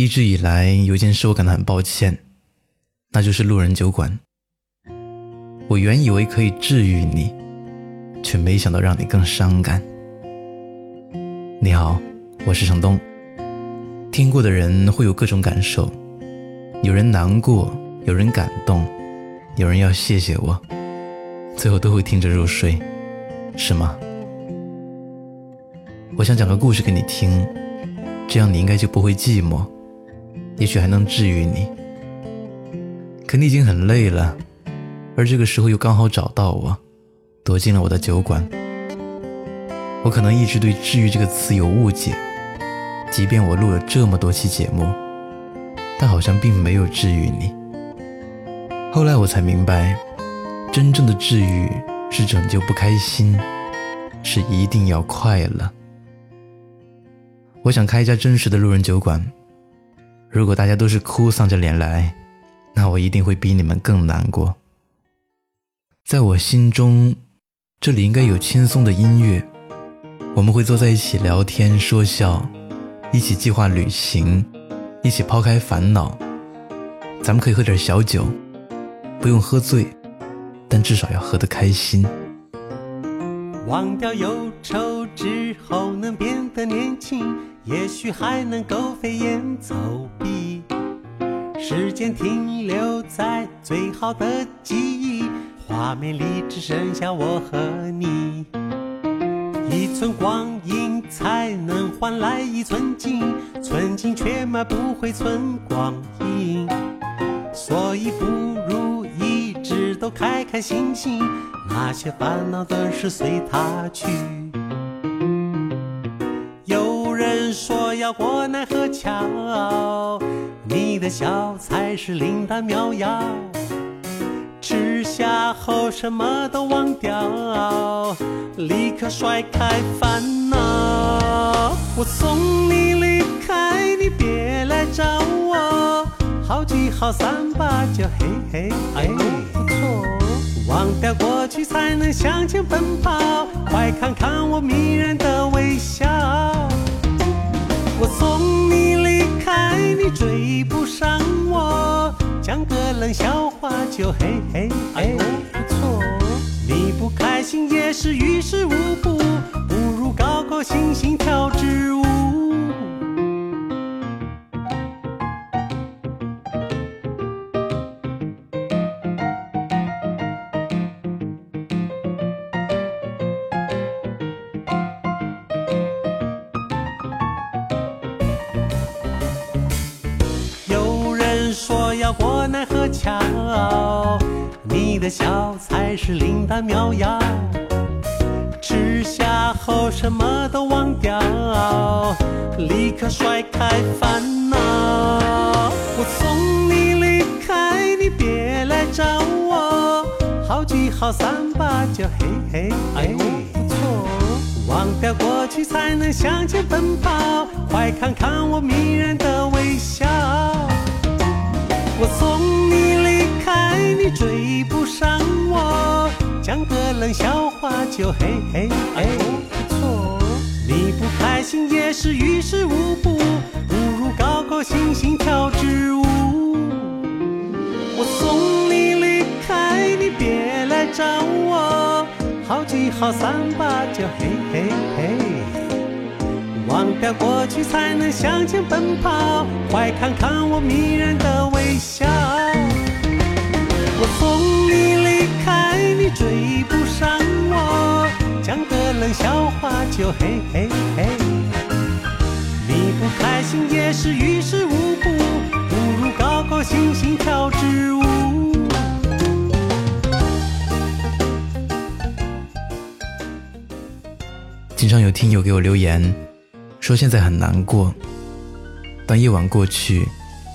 一直以来，有件事我感到很抱歉，那就是路人酒馆。我原以为可以治愈你，却没想到让你更伤感。你好，我是程东。听过的人会有各种感受，有人难过，有人感动，有人要谢谢我，最后都会听着入睡，是吗？我想讲个故事给你听，这样你应该就不会寂寞。也许还能治愈你，可你已经很累了，而这个时候又刚好找到我，躲进了我的酒馆。我可能一直对“治愈”这个词有误解，即便我录了这么多期节目，但好像并没有治愈你。后来我才明白，真正的治愈是拯救不开心，是一定要快乐。我想开一家真实的路人酒馆。如果大家都是哭丧着脸来，那我一定会比你们更难过。在我心中，这里应该有轻松的音乐，我们会坐在一起聊天说笑，一起计划旅行，一起抛开烦恼。咱们可以喝点小酒，不用喝醉，但至少要喝得开心。忘掉忧愁之后，能变得年轻。也许还能够飞檐走壁，时间停留在最好的记忆，画面里只剩下我和你。一寸光阴才能换来一寸金，寸金却买不回寸光阴，所以不如一直都开开心心，那些烦恼的事随他去。说要过奈何桥，你的笑才是灵丹妙药。吃下后什么都忘掉，立刻甩开烦恼。我送你离开，你别来找我。好聚好散吧，就嘿嘿哎，不错。忘掉过去才能向前奔跑，快看看我迷人的微笑。我送你离开，你追不上我，讲个冷笑话就嘿嘿哎，不错。你不开心也是于事无过奈何桥，你的笑才是灵丹妙药。吃下后什么都忘掉，立刻甩开烦恼。我送你离开，你别来找我。好聚好散吧，就嘿嘿哎，不错。忘掉过去才能向前奔跑，快看看我迷人的微笑。我送你离开，你追不上我，讲个冷笑话就嘿嘿哎，不错。你不开心也是于事无补，不如高高兴兴跳支舞。我送你离开，你别来找我，好聚好散吧就嘿嘿嘿。忘掉过去，才能向前奔跑。快看看我迷人的微笑。我送你离开，你追不上我。讲个冷笑话就嘿嘿嘿。你不开心也是于事无补，不如高高兴兴跳支舞。经常有听友给我留言。说现在很难过，当夜晚过去，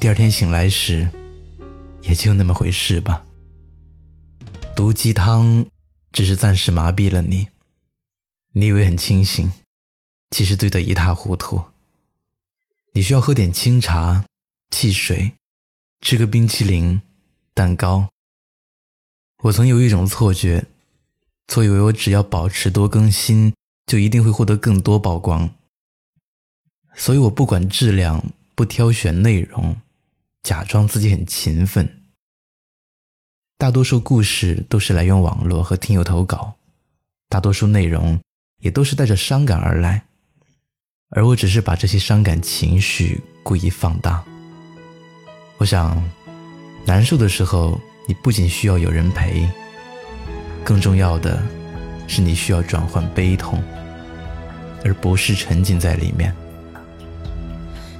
第二天醒来时，也就那么回事吧。毒鸡汤只是暂时麻痹了你，你以为很清醒，其实醉得一塌糊涂。你需要喝点清茶、汽水，吃个冰淇淋、蛋糕。我曾有一种错觉，错以为我只要保持多更新，就一定会获得更多曝光。所以我不管质量，不挑选内容，假装自己很勤奋。大多数故事都是来源网络和听友投稿，大多数内容也都是带着伤感而来，而我只是把这些伤感情绪故意放大。我想，难受的时候，你不仅需要有人陪，更重要的是你需要转换悲痛，而不是沉浸在里面。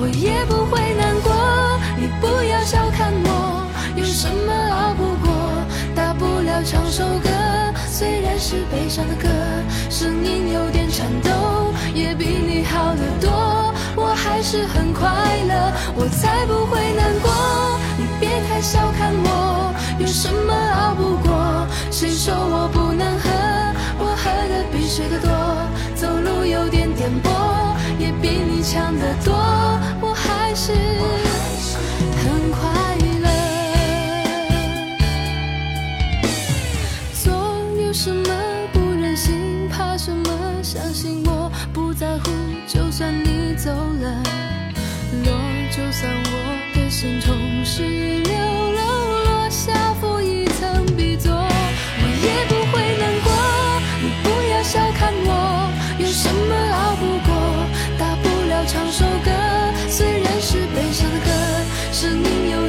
我也不会难过。你不要小看我，有什么熬不过？大不了唱首歌，虽然是悲伤的歌，声音有点颤抖，也比你好得多。我还是很快乐，我才不会难过。你别太小看我，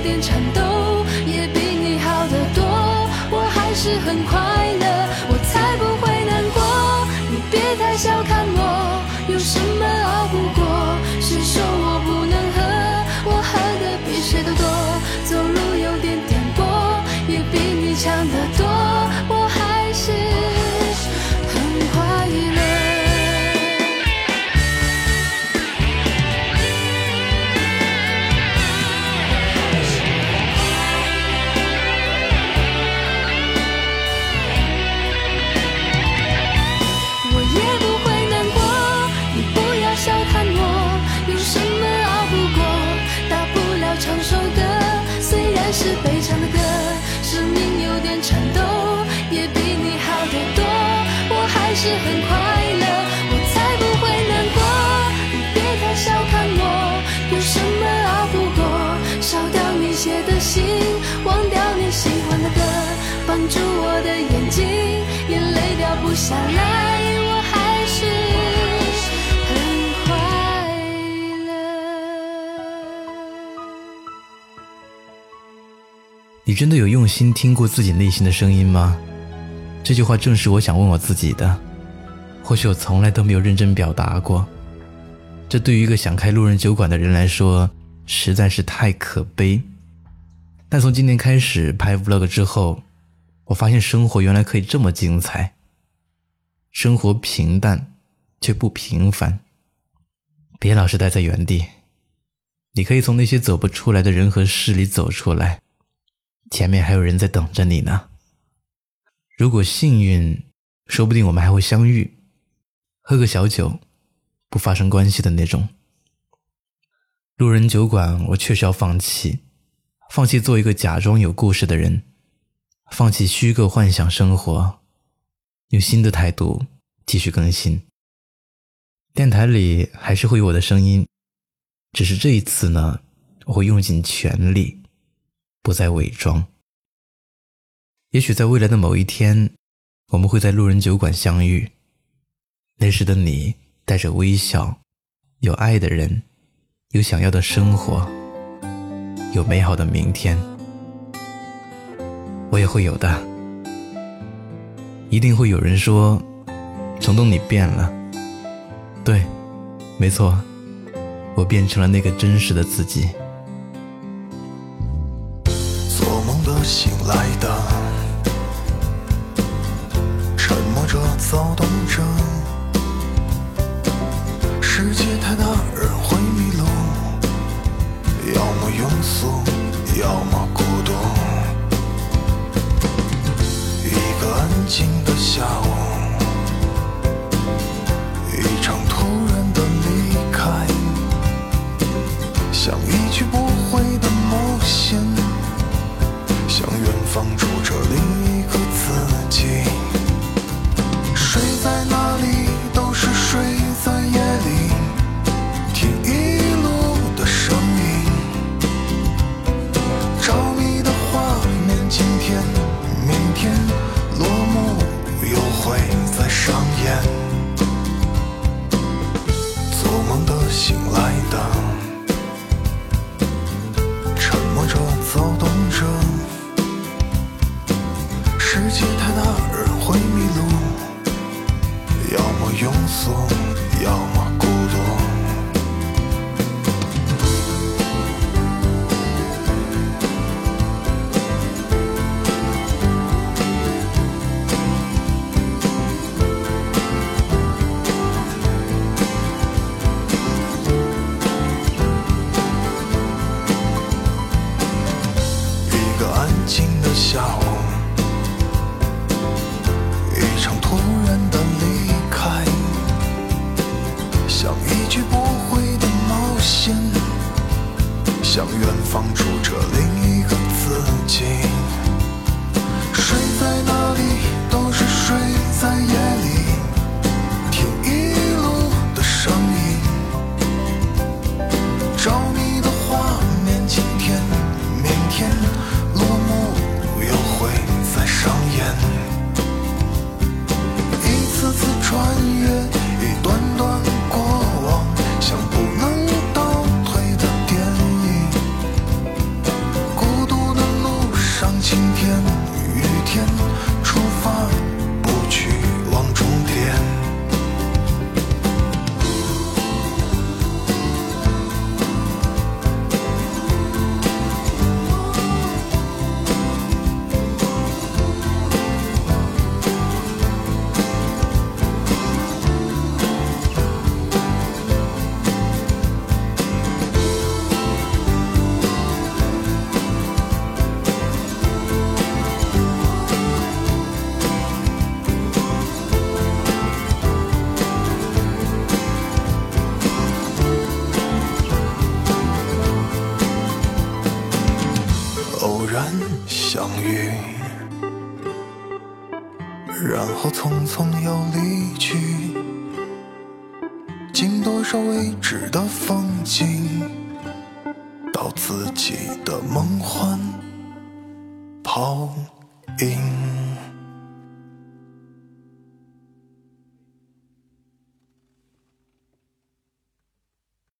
点颤抖，也比你好得多。我还是很快是很快乐，我才不会难过。你别太小看我，有什么熬不过？烧掉你写的信，忘掉你喜欢的歌，绑住我的眼睛，眼泪掉不下来，我还是很快乐。你真的有用心听过自己内心的声音吗？这句话正是我想问我自己的。或许我从来都没有认真表达过，这对于一个想开路人酒馆的人来说，实在是太可悲。但从今年开始拍 vlog 之后，我发现生活原来可以这么精彩。生活平淡，却不平凡。别老是待在原地，你可以从那些走不出来的人和事里走出来。前面还有人在等着你呢。如果幸运，说不定我们还会相遇，喝个小酒，不发生关系的那种。路人酒馆，我确实要放弃，放弃做一个假装有故事的人，放弃虚构幻想生活，用新的态度继续更新。电台里还是会有我的声音，只是这一次呢，我会用尽全力，不再伪装。也许在未来的某一天，我们会在路人酒馆相遇。那时的你带着微笑，有爱的人，有想要的生活，有美好的明天。我也会有的。一定会有人说：“程东，你变了。”对，没错，我变成了那个真实的自己。做梦的、醒来的，沉默着、躁动着。世界太大人会迷路要么庸俗要么孤独一个安静的下午一场突然的离开像一去不回的冒险像远方云然后匆匆又离去经多少未知的风景到自己的梦幻泡影。